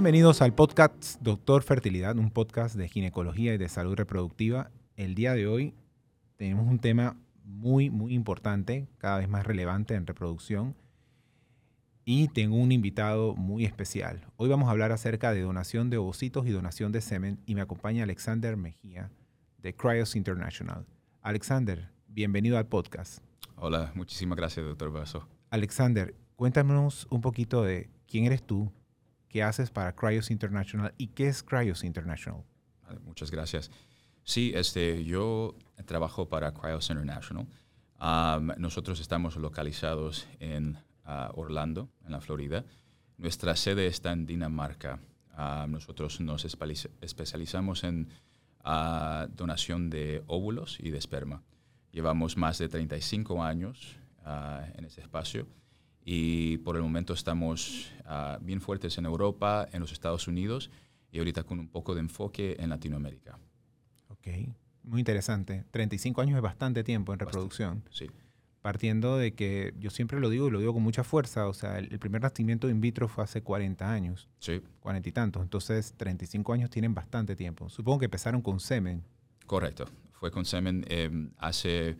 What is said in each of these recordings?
Bienvenidos al podcast Doctor Fertilidad, un podcast de ginecología y de salud reproductiva. El día de hoy tenemos un tema muy, muy importante, cada vez más relevante en reproducción. Y tengo un invitado muy especial. Hoy vamos a hablar acerca de donación de ovocitos y donación de semen y me acompaña Alexander Mejía de Cryos International. Alexander, bienvenido al podcast. Hola, muchísimas gracias, doctor Basso. Alexander, cuéntanos un poquito de quién eres tú, qué haces para Cryos International y qué es Cryos International. muchas gracias. Sí, este, yo trabajo para Cryos International. nosotros estamos localizados en ah, Orlando, en la Florida. Nuestra sede está en Dinamarca. nosotros nos especializamos en ah, donación de óvulos y de esperma. Llevamos más de 35 años ah, en ese espacio y por el momento estamos ah, bien fuertes en Europa, en los Estados Unidos y ahorita con un poco de enfoque en Latinoamérica. Ok, muy interesante. 35 años es bastante tiempo en reproducción. sí. Partiendo de que yo siempre lo digo y lo digo con mucha fuerza, o sea, el, primer nacimiento in vitro fue hace 40 años. Sí. 40 y tantos. Entonces, 35 años tienen bastante tiempo. Supongo que empezaron con semen. Correcto. Fue con semen em, hace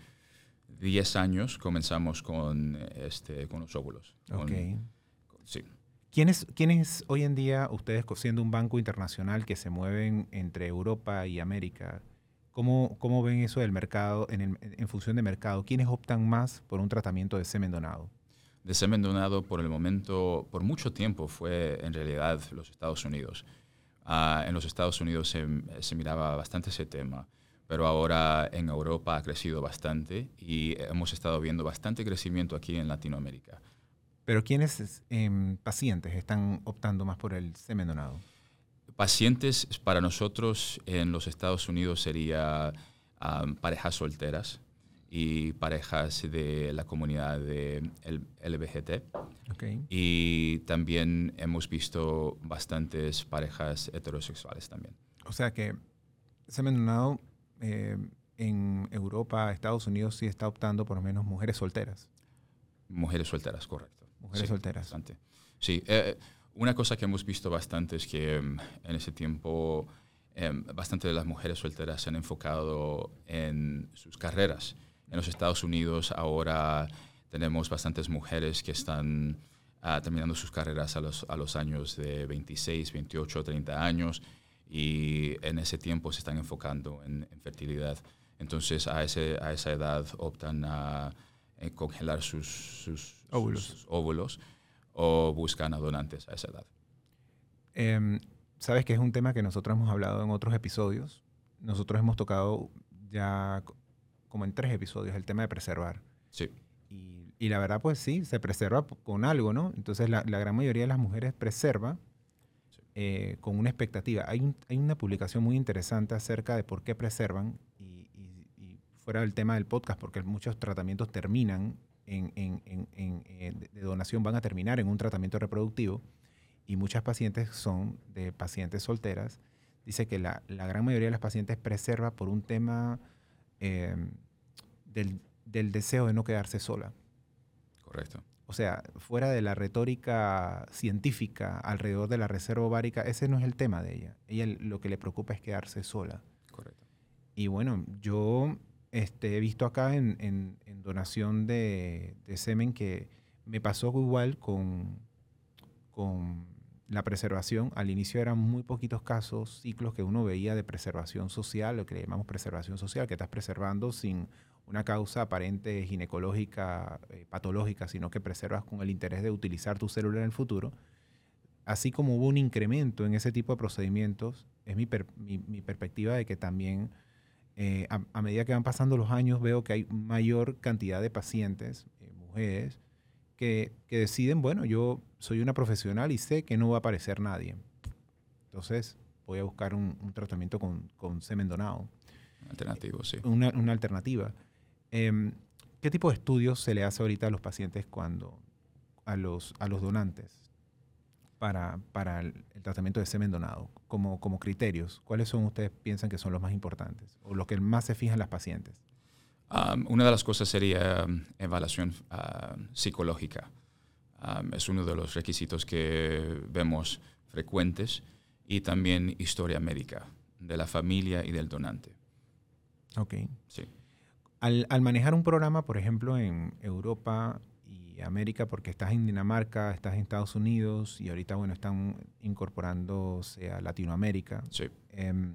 10 años comenzamos con, este, con los óvulos. Ok. sí. ¿Quiénes, ¿Quiénes hoy en día, ustedes siendo un banco internacional que se mueven entre Europa y América, ¿cómo, cómo ven eso del mercado, en, en función de mercado? ¿Quiénes optan más por un tratamiento de semen donado? De semen donado por el momento, por mucho tiempo, fue en realidad los Estados Unidos. Ah, en los Estados Unidos se, se miraba bastante ese tema pero ahora en Europa ha crecido bastante y hemos estado viendo bastante crecimiento aquí en Latinoamérica. ¿Pero quiénes em, pacientes están optando más por el semen donado? Pacientes para nosotros en los Estados Unidos sería parejas solteras y parejas de la comunidad de LBGT. Okay. Y también hemos visto bastantes parejas heterosexuales también. O sea que semen donado eh, en Europa, Estados Unidos sí está optando por lo menos mujeres solteras. Mujeres solteras, correcto. Mujeres solteras. Bastante. Sí, eh, una cosa que hemos visto bastante es que em, en ese tiempo em, bastante de las mujeres solteras se han enfocado en sus carreras. En los Estados Unidos ahora tenemos bastantes mujeres que están ah, terminando sus carreras a los, a los años de 26, 28, 30 años y en ese tiempo se están enfocando en, fertilidad. Entonces a, ese, a esa edad optan a eh, congelar sus, sus, óvulos. o buscan a donantes a esa edad. Em, Sabes que es un tema que nosotros hemos hablado en otros episodios. Nosotros hemos tocado ya como en tres episodios el tema de preservar. Sí. Y, y la verdad, pues sí, se preserva con algo, ¿no? Entonces la, la gran mayoría de las mujeres preserva eh, con una expectativa. Hay, una publicación muy interesante acerca de por qué preservan y, fuera del tema del podcast, porque muchos tratamientos terminan en, eh, de donación, van a terminar en un tratamiento reproductivo y muchas pacientes son de pacientes solteras. Dice que la, gran mayoría de las pacientes preserva por un tema eh, del deseo de no quedarse sola. Correcto. O sea, fuera de la retórica científica alrededor de la reserva ovárica, ese no es el tema de ella. Ella lo que le preocupa es quedarse sola. Correcto. Y bueno, yo este, he visto acá en, donación de, semen que me pasó igual con, con la preservación. Al inicio eran muy poquitos casos, ciclos que uno veía de preservación social, lo que le llamamos preservación social, que estás preservando sin una causa aparente ginecológica, eh, patológica, sino que preservas con el interés de utilizar tu célula en el futuro, así como hubo un incremento en ese tipo de procedimientos, es mi, perspectiva de que también eh, a, medida que van pasando los años veo que hay mayor cantidad de pacientes, eh, mujeres, que, deciden, bueno, yo soy una profesional y sé que no va a aparecer nadie. Entonces voy a buscar un, tratamiento con, con semen donado. Alternativo, sí. Una, una alternativa. Em, ¿Qué tipo de estudios se le hace ahorita a los pacientes cuando, a los, a los donantes para, para el, tratamiento de semen donado? Como, como criterios, ¿cuáles son ustedes piensan que son los más importantes o los que más se fijan las pacientes? una de las cosas sería um, evaluación uh, psicológica. es uno de los requisitos que vemos frecuentes y también historia médica de la familia y del donante. Ok. Sí. Al, al manejar un programa, por ejemplo, en Europa y América, porque estás en Dinamarca, estás en Estados Unidos y ahorita, bueno, están incorporándose a Latinoamérica. Sí. Em,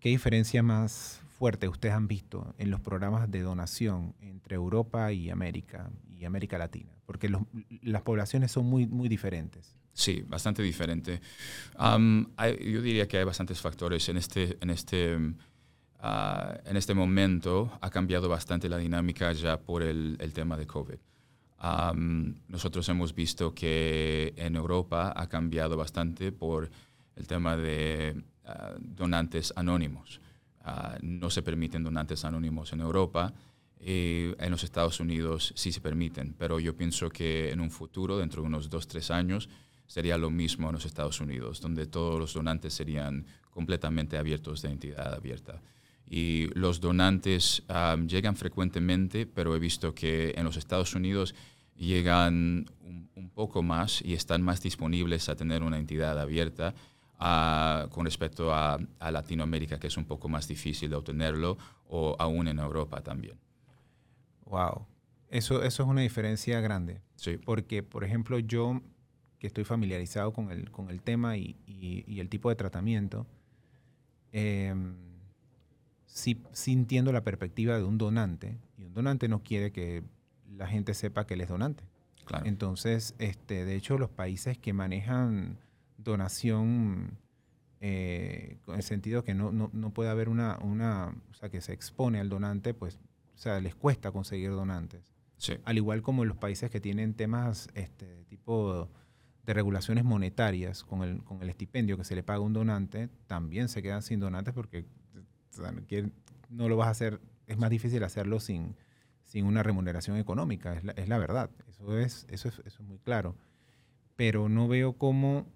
¿Qué diferencia más fuerte ustedes han visto en los programas de donación entre Europa y América y América Latina? Porque los- las poblaciones son muy, muy diferentes. Sí, bastante diferente. Hay- yo diría que hay bastantes factores. En este, en, este, ah, en este momento ha cambiado bastante la dinámica ya por el, tema de COVID. Nosotros hemos visto que en Europa ha cambiado bastante por el tema de ah, donantes anónimos. Ah, no se permiten donantes anónimos en Europa. y en los Estados Unidos sí se permiten, pero yo pienso que en un futuro, dentro de unos dos, tres años, sería lo mismo en los Estados Unidos, donde todos los donantes serían completamente abiertos de entidad abierta. Y los donantes um, llegan frecuentemente, pero he visto que en los Estados Unidos llegan un, un poco más y están más disponibles a tener una entidad abierta ah, con respecto a, a Latinoamérica, que es un poco más difícil de obtenerlo, o aún en Europa también. Wow. Eso, eso es una diferencia grande. Sí, Porque, por ejemplo, yo que estoy familiarizado con el, con el tema y, y- y el tipo de tratamiento, em, sí, sí entiendo la perspectiva de un donante. Y un donante no quiere que la gente sepa que él es donante. claro. Entonces, este, de hecho, los países que manejan donación eh, con el sentido que no, no, no puede haber una, una, o sea, que se expone al donante, pues, o sea, les cuesta conseguir donantes. Sí, Al igual como los países que tienen temas este, tipo de regulaciones monetarias con el, con el estipendio que se le paga a un donante, también se quedan sin donantes porque no lo vas a hacer, es más difícil hacerlo sin, sin una remuneración económica, es la, es la verdad, eso es, eso, es, eso es muy claro. Pero no veo cómo,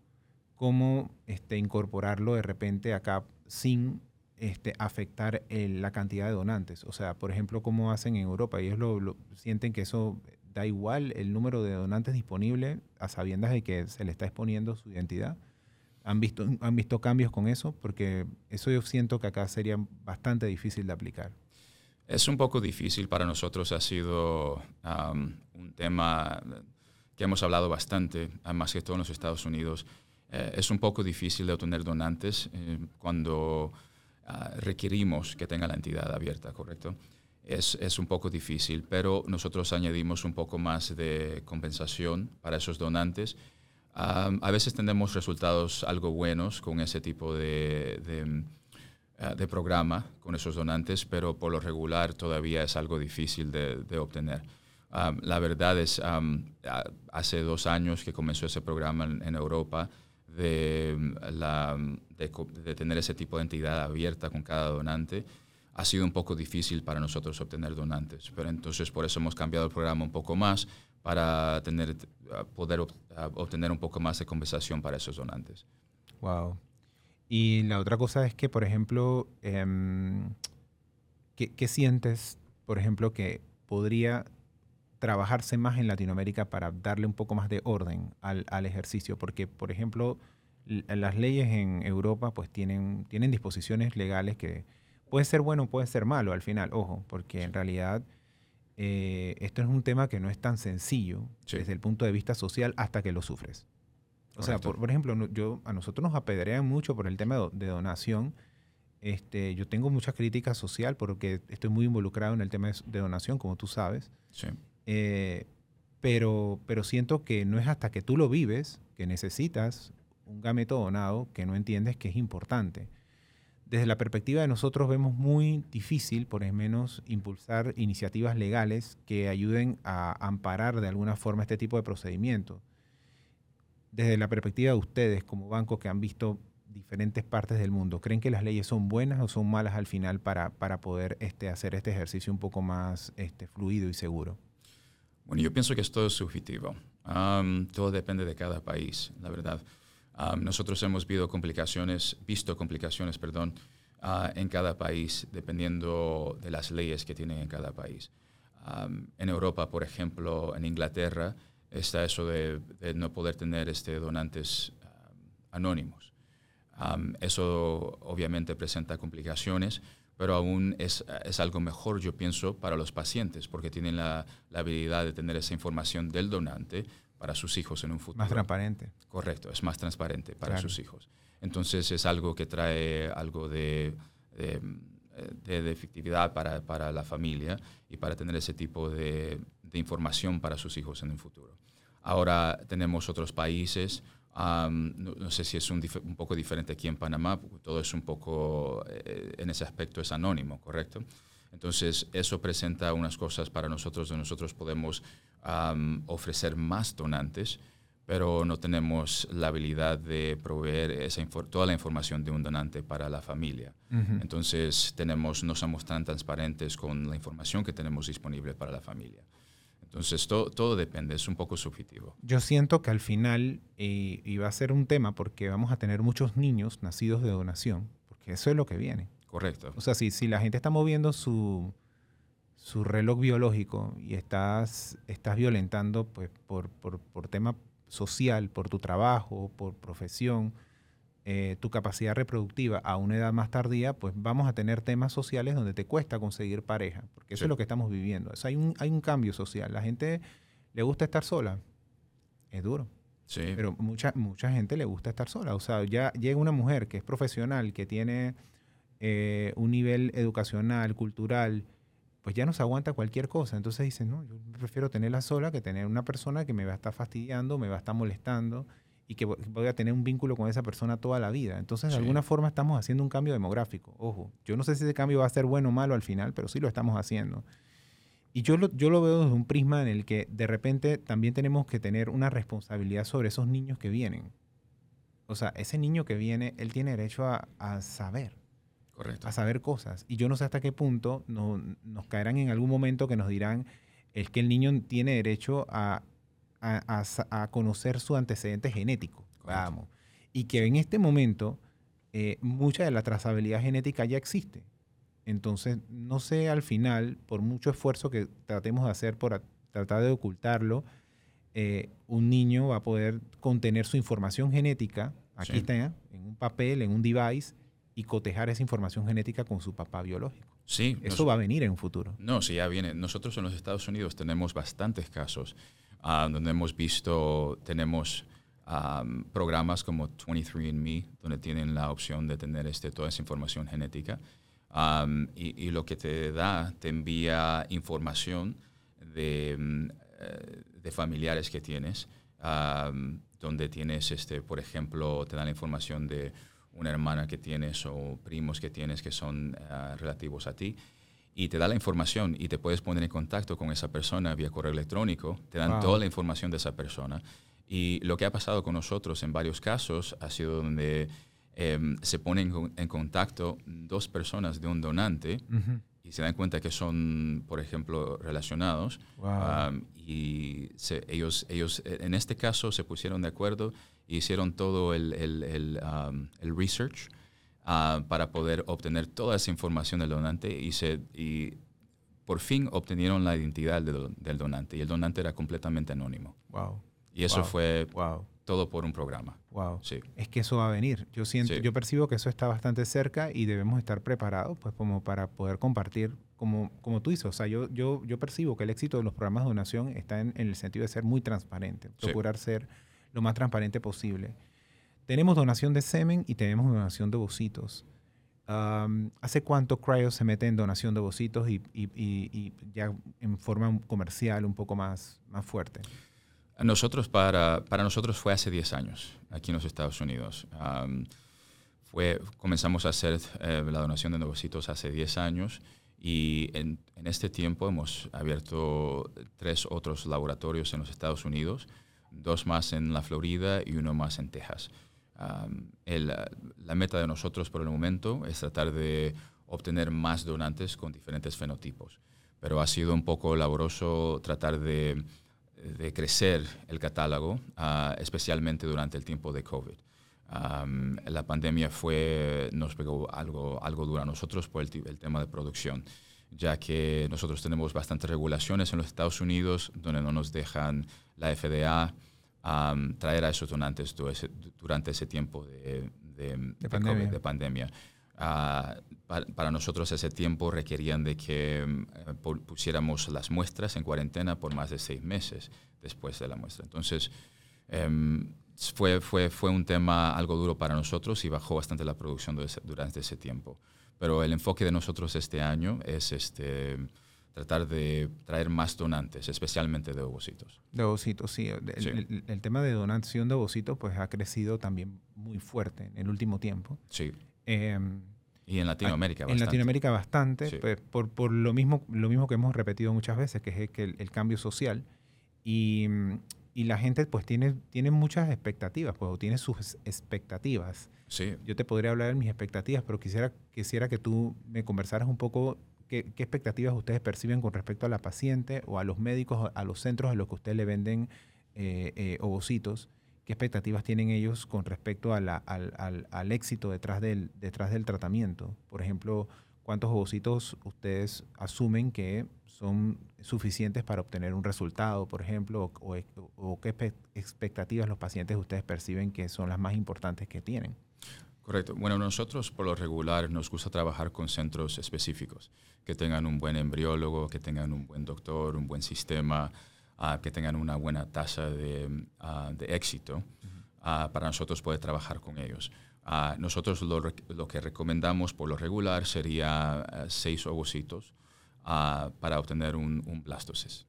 cómo este, incorporarlo de repente acá sin este, afectar la cantidad de donantes. O sea, por ejemplo, cómo hacen en Europa. Ellos lo, lo- sienten que eso da igual el número de donantes disponible a sabiendas de que se le está exponiendo su identidad. ¿Han visto, ¿Han visto cambios con eso? Porque eso yo siento que acá sería bastante difícil de aplicar. Es un poco difícil para nosotros, ha sido am, un tema que hemos hablado bastante, más que todo en los Estados Unidos. Eh, es un poco difícil de obtener donantes eh, cuando ah, requerimos que tenga la entidad abierta, ¿correcto? Es, es un poco difícil, pero nosotros añadimos un poco más de compensación para esos donantes. Am, a veces tenemos resultados algo buenos con ese tipo de, de, eh, de programa con esos donantes, pero por lo regular todavía es algo difícil de, de obtener. Um, la verdad es, um, hace dos años que comenzó ese programa en, en Europa de, um, la, de tener ese tipo de entidad abierta con cada donante, ha sido un poco difícil para nosotros obtener donantes. Pero entonces por eso hemos cambiado el programa un poco más para tener, uh, poder uh, obtener un poco más de compensación para esos donantes. Wow. Y la otra cosa es que, por ejemplo, em, ¿qué, qué sientes, por ejemplo, que podría trabajarse más en Latinoamérica para darle un poco más de orden al, al ejercicio? Porque, por ejemplo, las leyes en Europa pues tienen, tienen disposiciones legales que puede ser bueno, puede ser malo al final, ojo, porque en realidad eh, esto es un tema que no es tan sencillo Sí. desde el punto de vista social hasta que lo sufres. O sea, por, por ejemplo, yo, a nosotros nos apedrean mucho por el tema de, do- de donación. Este, yo tengo mucha crítica social porque estoy muy involucrado en el tema de donación, como tú sabes. Sí, Eh, pero, pero siento que no es hasta que tú lo vives que necesitas un gameto donado que no entiendes que es importante. Desde la perspectiva de nosotros vemos muy difícil, por lo menos, impulsar iniciativas legales que ayuden a amparar de alguna forma este tipo de procedimientos. Desde la perspectiva de ustedes como banco que han visto diferentes partes del mundo, ¿creen que las leyes son buenas o son malas al final para, para poder este, hacer este ejercicio un poco más este, fluido y seguro? Bueno, yo pienso que es todo subjetivo. Todo depende de cada país, la verdad. Am, nosotros hemos visto complicaciones, visto complicaciones, perdón, ah, en cada país, dependiendo de las leyes que tienen en cada país. Am, en Europa, por ejemplo, en Inglaterra, está eso de, de no poder tener este, donantes am, anónimos. eso obviamente presenta complicaciones, pero aún es, es, algo mejor, yo pienso, para los pacientes, porque tienen la, la, habilidad de tener esa información del donante para sus hijos en un futuro. Más transparente. Correcto, es más transparente para sus hijos. Entonces es algo que trae algo de, de, efectividad para, para, la familia y para tener ese tipo de, de, información para sus hijos en un futuro. Ahora tenemos otros países, no, sé si es un, un, poco diferente aquí en Panamá, todo es un poco, eh, en ese aspecto es anónimo, ¿correcto? Entonces, eso presenta unas cosas para nosotros, donde nosotros podemos ofrecer más donantes, pero no tenemos la habilidad de proveer esa toda la información de un donante para la familia. Entonces, tenemos, no somos tan transparentes con la información que tenemos disponible para la familia. Entonces, todo, todo depende, es un poco subjetivo. Yo siento que al final, y va a ser un tema porque vamos a tener muchos niños nacidos de donación, porque eso es lo que viene. Correcto. O sea, si, si la gente está moviendo su, su reloj biológico y estás, estás violentando pues, por, por, por tema social, por tu trabajo, por profesión, eh, tu capacidad reproductiva a una edad más tardía, pues vamos a tener temas sociales donde te cuesta conseguir pareja, porque eso es lo que estamos viviendo. hay, un, hay un cambio social. La gente le gusta estar sola. Es duro. Sí. Pero mucha, mucha gente le gusta estar sola. O sea, ya llega una mujer que es profesional, que tiene eh, un nivel educacional, cultural, pues ya no se aguanta cualquier cosa. Entonces dicen, no, yo prefiero tenerla sola que tener una persona que me va a estar fastidiando, me va a estar molestando y que voy a tener un vínculo con esa persona toda la vida. Entonces, de alguna forma estamos haciendo un cambio demográfico. Ojo, yo no sé si ese cambio va a ser bueno o malo al final, pero sí lo estamos haciendo. Y yo lo, yo lo veo desde un prisma en el que de repente también tenemos que tener una responsabilidad sobre esos niños que vienen. O sea, ese niño que viene, él tiene derecho a, a saber. Correcto. A saber cosas. Y yo no sé hasta qué punto no, nos caerán en algún momento que nos dirán, es que el niño tiene derecho a a, conocer su antecedente genético. Vamos. Y que en este momento eh, mucha de la trazabilidad genética ya existe. Entonces, no sé al final, por mucho esfuerzo que tratemos de hacer por tratar de ocultarlo, eh, un niño va a poder contener su información genética, aquí está, en un papel, en un device, y cotejar esa información genética con su papá biológico. Sí. Eso va a venir en un futuro. No, sí, ya viene. Nosotros en los Estados Unidos tenemos bastantes casos Ah, donde hemos visto, tenemos programas como 23andMe, donde tienen la opción de tener este, toda esa información genética. y, lo que te da, te envía información de, mm, eh, de familiares que tienes, donde tienes, este, por ejemplo, te da la información de una hermana que tienes o primos que tienes que son ah, relativos a ti y te da la información y te puedes poner en contacto con esa persona vía correo electrónico, te dan toda la información de esa persona. Y lo que ha pasado con nosotros en varios casos ha sido donde em, se ponen en contacto dos personas de un donante y se dan cuenta que son, por ejemplo, relacionados. y ellos, ellos, en este caso, se pusieron de acuerdo e hicieron todo el, el, el, el research Ah, para poder obtener toda esa información del donante y, se, y por fin obtenieron la identidad del, donante y el donante era completamente anónimo. Wow. Y eso fue todo por un programa. Wow. Sí. Es que eso va a venir. Yo siento, yo percibo que eso está bastante cerca y debemos estar preparados pues como para poder compartir como, como tú dices, o sea, yo, yo, yo percibo que el éxito de los programas de donación está en, el sentido de ser muy transparente, procurar ser lo más transparente posible. Tenemos donación de semen y tenemos donación de bocitos. ¿Hace cuánto Cryo se mete en donación de bocitos y, ya en forma comercial un poco más, más fuerte? Nosotros para, para nosotros fue hace 10 años aquí en los Estados Unidos. fue, comenzamos a hacer eh, la donación de bocitos hace 10 años y en, en, este tiempo hemos abierto tres otros laboratorios en los Estados Unidos, dos más en la Florida y uno más en Texas la meta de nosotros por el momento es tratar de obtener más donantes con diferentes fenotipos, pero ha sido un poco laboroso tratar de, crecer el catálogo, ah, especialmente durante el tiempo de COVID. la pandemia fue, nos pegó algo, algo duro a nosotros por el, el tema de producción, ya que nosotros tenemos bastantes regulaciones en los Estados Unidos donde no nos dejan la FDA traer a esos donantes durante ese tiempo de, pandemia. pandemia. Ah, para, nosotros ese tiempo requerían de que eh, pusiéramos las muestras en cuarentena por más de seis meses después de la muestra. Entonces, em, fue, fue, fue un tema algo duro para nosotros y bajó bastante la producción durante ese tiempo. Pero el enfoque de nosotros este año es este, tratar de traer más donantes, especialmente de ovocitos. De ovocitos, sí. El, tema de donación de ovocitos pues, ha crecido también muy fuerte en el último tiempo. Sí. Em, y en Latinoamérica bastante. En Latinoamérica bastante, pues, por, por, lo, mismo, lo mismo que hemos repetido muchas veces, que es que el, cambio social. Y, y, la gente pues tiene, tiene muchas expectativas, pues, o tiene sus expectativas. Sí. Yo te podría hablar de mis expectativas, pero quisiera, quisiera que tú me conversaras un poco qué, qué expectativas ustedes perciben con respecto a la paciente o a los médicos, a los centros a los que ustedes le venden eh, eh, ovocitos ¿Qué expectativas tienen ellos con respecto al, al, éxito detrás del, detrás del tratamiento? Por ejemplo, ¿cuántos ovocitos ustedes asumen que son suficientes para obtener un resultado, por ejemplo? O, qué expectativas los pacientes ustedes perciben que son las más importantes que tienen? Correcto. Bueno, nosotros por lo regular nos gusta trabajar con centros específicos, que tengan un buen embriólogo, que tengan un buen doctor, un buen sistema, que tengan una buena tasa de, de éxito, para nosotros poder trabajar con ellos. Nosotros lo, lo, que recomendamos por lo regular sería seis ovocitos para obtener un, un blastosis.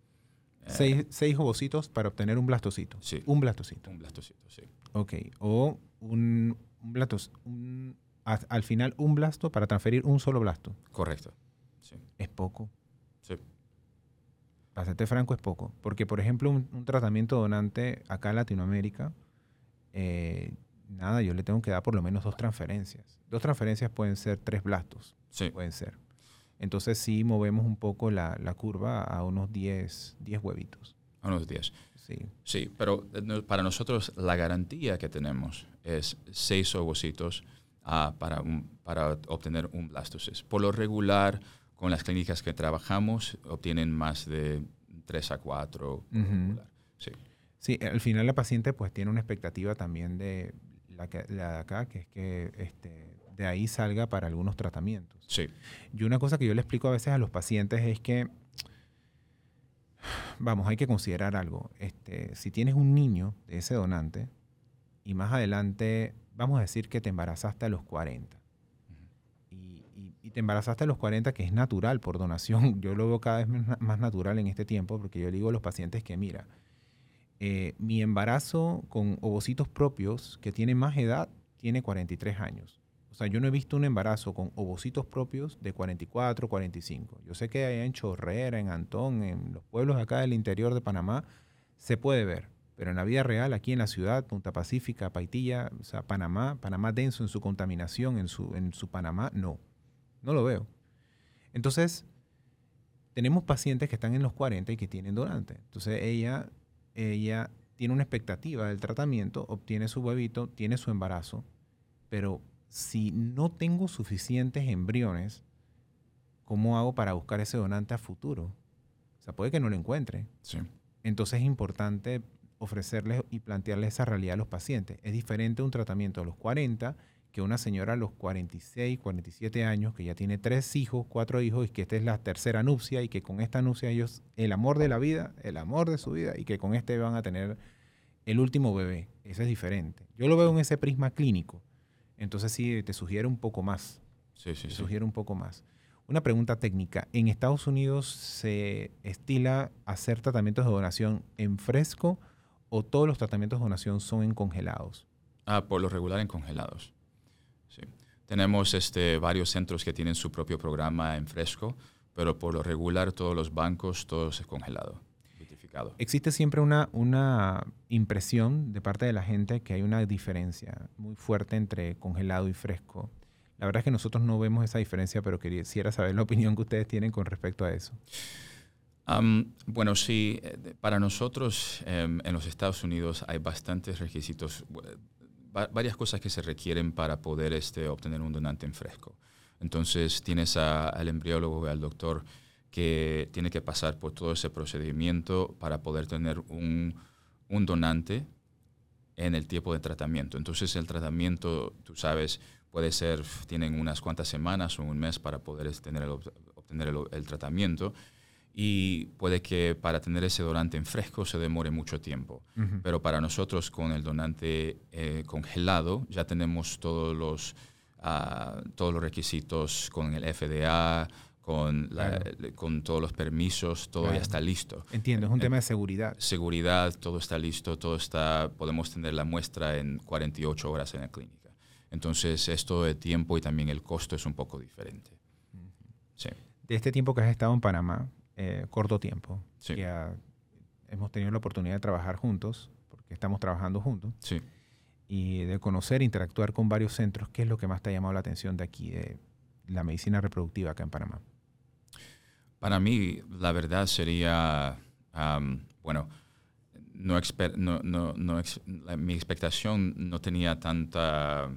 Seis, seis, ovocitos para obtener un blastocito. Sí. Un blastocito. Un blastocito, sí. Ok. O un, un blastos, al final un blasto para transferir un solo blasto. Correcto. Sí. Es poco. Sí para serte franco, es poco. Porque, por ejemplo, un, tratamiento donante acá en Latinoamérica, eh, nada, yo le tengo que dar por lo menos dos transferencias. Dos transferencias pueden ser tres blastos. Sí. Pueden ser. Entonces sí movemos un poco la, curva a unos 10, 10 huevitos. A unos 10. Sí. Sí, pero eh, para nosotros la garantía que tenemos es seis ovocitos ah, para, para obtener un blastosis. Por lo regular, con las clínicas que trabajamos obtienen más de 3 a 4. sí. sí, al final la paciente pues tiene una expectativa también de la, que, de acá, que es que este, de ahí salga para algunos tratamientos. Sí. Y una cosa que yo le explico a veces a los pacientes es que, vamos, hay que considerar algo. Este, si tienes un niño de ese donante y más adelante, vamos a decir que te embarazaste a los 40 y te embarazaste a los 40, que es natural por donación, yo lo veo cada vez más natural en este tiempo, porque yo le digo a los pacientes que, mira, eh, mi embarazo con ovocitos propios, que tiene más edad, tiene 43 años. O sea, yo no he visto un embarazo con ovocitos propios de 44, 45. Yo sé que allá en Chorrera, en Antón, en los pueblos acá del interior de Panamá, se puede ver. Pero en la vida real, aquí en la ciudad, Punta Pacífica, Paitilla, o sea, Panamá, Panamá denso en su contaminación, en su, en su Panamá, no. No lo veo. Entonces, tenemos pacientes que están en los 40 y que tienen donante. Entonces, ella, ella tiene una expectativa del tratamiento, obtiene su huevito, tiene su embarazo, pero si no tengo suficientes embriones, ¿cómo hago para buscar ese donante a futuro? O sea, puede que no lo encuentre. Sí. Entonces es importante ofrecerles y plantearles esa realidad a los pacientes. Es diferente un tratamiento a los 40 que una señora a los 46, 47 años, que ya tiene tres hijos, cuatro hijos, y que esta es la tercera nupcia, y que con esta nupcia ellos, el amor de la vida, el amor de su vida, y que con este van a tener el último bebé. Eso es diferente. Yo lo veo en ese prisma clínico. Entonces sí, te sugiere un poco más. Sí, sí, te sugiere un poco más. Una pregunta técnica. ¿En Estados Unidos se estila hacer tratamientos de donación en fresco o todos los tratamientos de donación son en congelados? Ah, por lo regular en congelados. Tenemos este, varios centros que tienen su propio programa en fresco, pero por lo regular todos los bancos, todo es congelado. Existe siempre una, una impresión de parte de la gente que hay una diferencia muy fuerte entre congelado y fresco. La verdad es que nosotros no vemos esa diferencia, pero quisiera saber la opinión que ustedes tienen con respecto a eso. bueno, sí, eh, para nosotros em, en los Estados Unidos hay bastantes requisitos varias cosas que se requieren para poder este, obtener un donante en fresco. Entonces tienes al embriólogo y al doctor que tiene que pasar por todo ese procedimiento para poder tener un, donante en el tiempo de tratamiento. Entonces el tratamiento, tú sabes, puede ser, tienen unas cuantas semanas o un mes para poder tener obtener el, tratamiento y puede que para tener ese donante en fresco se demore mucho tiempo. Pero para nosotros con el donante eh, congelado ya tenemos todos los, ah, todos los requisitos con el FDA, con, con todos los permisos, todo ya está listo. Entiendo, es un tema de seguridad. Seguridad, todo está listo, todo está, podemos tener la muestra en 48 horas en la clínica. Entonces, esto de tiempo y también el costo es un poco diferente. Sí. De este tiempo que has estado en Panamá, eh, corto tiempo, sí. hemos tenido la oportunidad de trabajar juntos, porque estamos trabajando juntos. Sí. Y de conocer, interactuar con varios centros, ¿qué es lo que más te ha llamado la atención de aquí, de la medicina reproductiva acá en Panamá? Para mí, la verdad sería, bueno, no, no, no, mi expectación no tenía tanta...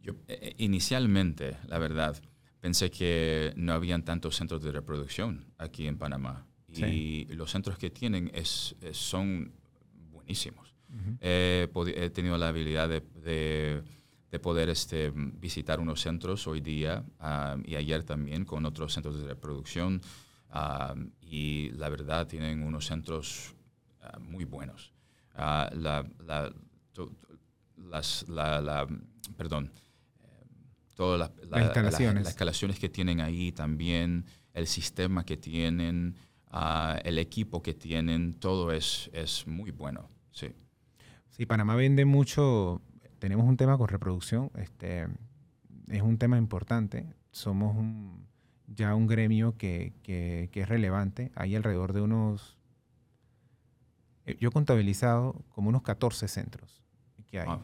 yo, e, e, inicialmente, la verdad, pensé que no habían tantos centros de reproducción aquí en Panamá. Y los centros que tienen es, son buenísimos. he tenido la habilidad de de poder este, visitar unos centros hoy día ah, y ayer también con otros centros de reproducción ah, y la verdad tienen unos centros ah, muy buenos. la, las, la, perdón, todas las, instalaciones. las instalaciones que tienen ahí también, el sistema que tienen, el equipo que tienen, todo es, es muy bueno. Sí. Sí, Panamá vende mucho tenemos un tema con reproducción, este, es un tema importante, somos ya un gremio que, es relevante, hay alrededor de unos, eh, yo he contabilizado como unos 14 centros que hay. Ah,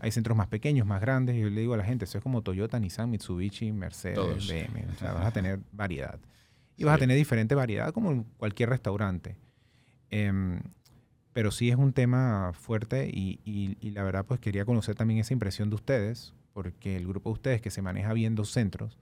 hay centros más pequeños, más grandes, y yo le digo a la gente, eso es como Toyota, Nissan, Mitsubishi, Mercedes, BMW, o sea, vas a tener variedad. Y vas a tener diferente variedad como en cualquier restaurante. Em, pero sí es un tema fuerte y, la verdad pues quería conocer también esa impresión de ustedes, porque el grupo de ustedes que se maneja bien dos centros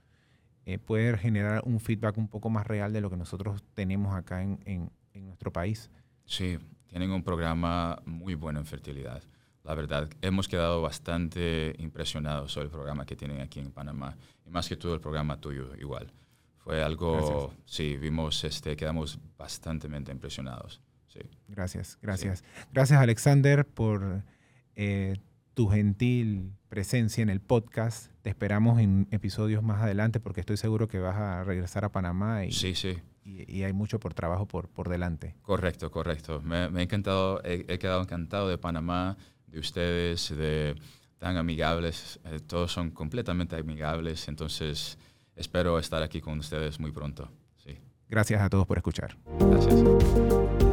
eh, puede generar un feedback un poco más real de lo que nosotros tenemos acá en, en, nuestro país. Sí, tienen un programa muy bueno en fertilidad. La verdad, hemos quedado bastante impresionados sobre el programa que tienen aquí en Panamá y más que todo el programa tuyo igual. Fue algo, sí, vimos, este, quedamos bastante impresionados. Gracias, gracias. Gracias, Alexander, por eh, tu gentil presencia en el podcast. Te esperamos en episodios más adelante porque estoy seguro que vas a regresar a Panamá y, sí, sí. y, hay mucho por trabajo por, por delante. Correcto, correcto. Me, ha encantado, he, quedado encantado de Panamá, de ustedes, de tan amigables. Eh, todos son completamente amigables, entonces espero estar aquí con ustedes muy pronto. Sí. Gracias a todos por escuchar. Gracias.